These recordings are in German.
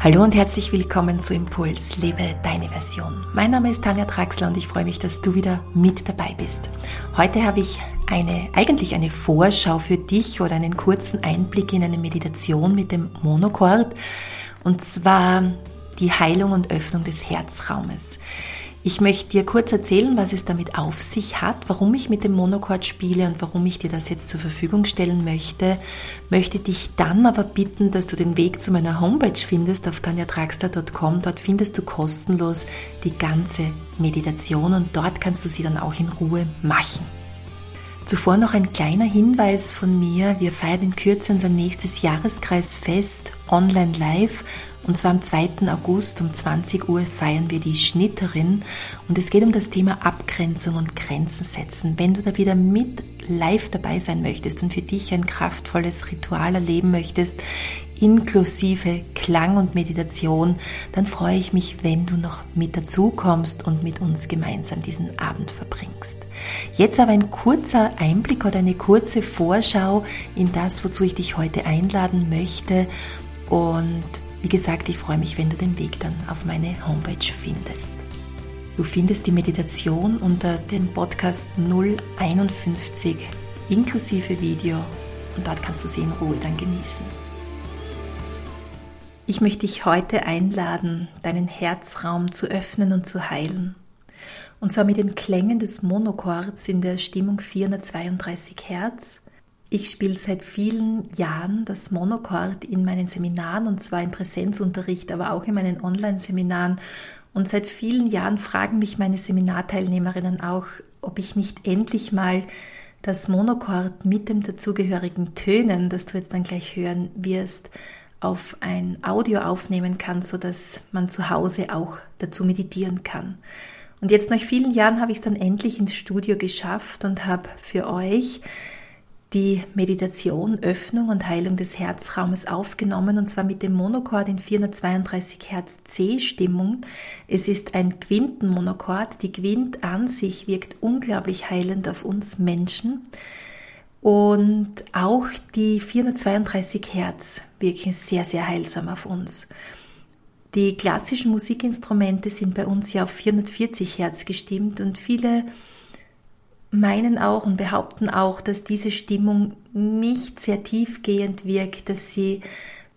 Hallo und herzlich willkommen zu Impuls, lebe deine Version. Mein Name ist Tanja Traxler und ich freue mich, dass du wieder mit dabei bist. Heute habe ich eine, eigentlich eine Vorschau für dich oder einen kurzen Einblick in eine Meditation mit dem Monochord und zwar die Heilung und Öffnung des Herzraumes. Ich möchte dir kurz erzählen, was es damit auf sich hat, warum ich mit dem Monochord spiele und warum ich dir das jetzt zur Verfügung stellen möchte. Möchte dich dann aber bitten, dass du den Weg zu meiner Homepage findest auf tanjatraxler.com. Dort findest du kostenlos die ganze Meditation und dort kannst du sie dann auch in Ruhe machen. Zuvor noch ein kleiner Hinweis von mir. Wir feiern in Kürze unser nächstes Jahreskreisfest online live und zwar am 2. August um 20 Uhr feiern wir die Schnitterin und es geht um das Thema Abgrenzung und Grenzen setzen. Wenn du da wieder mit live dabei sein möchtest und für dich ein kraftvolles Ritual erleben möchtest, inklusive Klang und Meditation, dann freue ich mich, wenn du noch mit dazu kommst und mit uns gemeinsam diesen Abend verbringst. Jetzt aber ein kurzer Einblick oder eine kurze Vorschau in das, wozu ich dich heute einladen möchte und wie gesagt, ich freue mich, wenn du den Weg dann auf meine Homepage findest. Du findest die Meditation unter dem Podcast 051 inklusive Video und dort kannst du sie in Ruhe dann genießen. Ich möchte dich heute einladen, deinen Herzraum zu öffnen und zu heilen. Und zwar mit den Klängen des Monochords in der Stimmung 432 Hertz ich spiele seit vielen Jahren das Monochord in meinen Seminaren und zwar im Präsenzunterricht, aber auch in meinen Online-Seminaren. Und seit vielen Jahren fragen mich meine Seminarteilnehmerinnen auch, ob ich nicht endlich mal das Monochord mit dem dazugehörigen Tönen, das du jetzt dann gleich hören wirst, auf ein Audio aufnehmen kann, so dass man zu Hause auch dazu meditieren kann. Und jetzt nach vielen Jahren habe ich es dann endlich ins Studio geschafft und habe für euch die Meditation Öffnung und Heilung des Herzraumes aufgenommen und zwar mit dem Monochord in 432 Hertz C-Stimmung. Es ist ein Quintenmonochord. Die Quint an sich wirkt unglaublich heilend auf uns Menschen. Und auch die 432 Hertz wirken sehr, sehr heilsam auf uns. Die klassischen Musikinstrumente sind bei uns ja auf 440 Hertz gestimmt und viele meinen auch und behaupten auch, dass diese Stimmung nicht sehr tiefgehend wirkt, dass sie,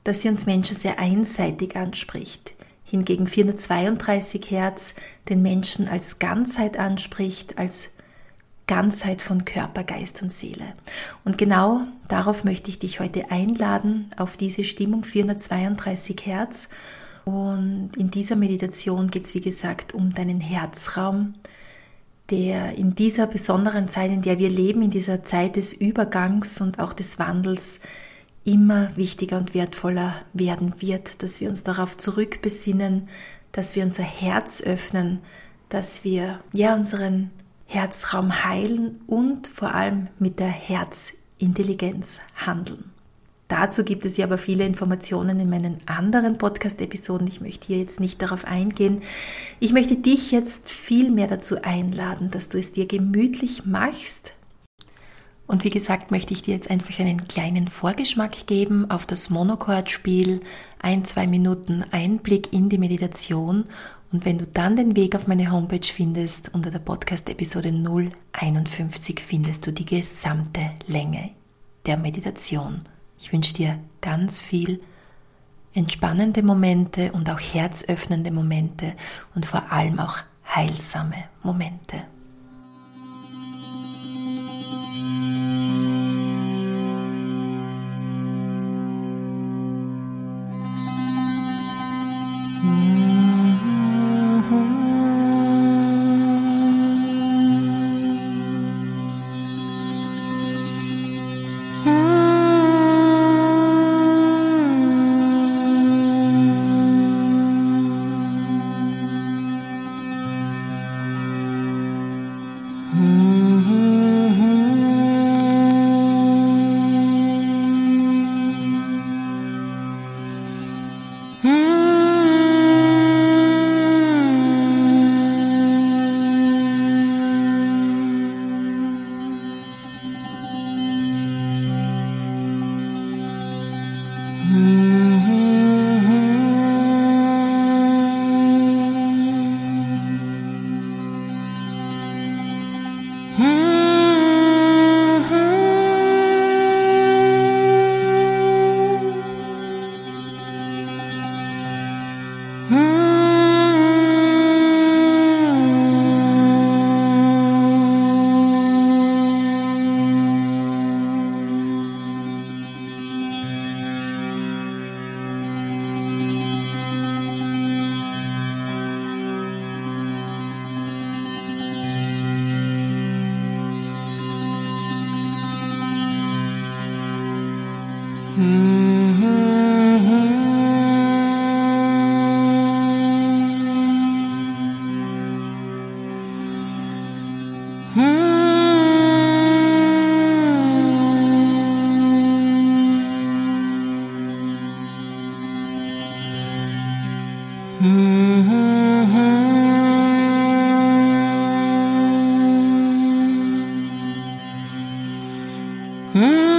dass sie uns Menschen sehr einseitig anspricht. Hingegen 432 Hertz den Menschen als Ganzheit anspricht, als Ganzheit von Körper, Geist und Seele. Und genau darauf möchte ich dich heute einladen, auf diese Stimmung 432 Hertz. Und in dieser Meditation geht es, wie gesagt, um deinen Herzraum, der in dieser besonderen Zeit, in der wir leben, in dieser Zeit des Übergangs und auch des Wandels, immer wichtiger und wertvoller werden wird, dass wir uns darauf zurückbesinnen, dass wir unser Herz öffnen, dass wir ja unseren Herzraum heilen und vor allem mit der Herzintelligenz handeln. Dazu gibt es ja aber viele Informationen in meinen anderen Podcast-Episoden. Ich möchte hier jetzt nicht darauf eingehen. Ich möchte dich jetzt viel mehr dazu einladen, dass du es dir gemütlich machst. Und wie gesagt, möchte ich dir jetzt einfach einen kleinen Vorgeschmack geben auf das Monochord-Spiel, ein, zwei Minuten Einblick in die Meditation. Und wenn du dann den Weg auf meine Homepage findest, unter der Podcast-Episode 051 findest du die gesamte Länge der Meditation. Ich wünsche dir ganz viel entspannende Momente und auch herzöffnende Momente und vor allem auch heilsame Momente. Hmm.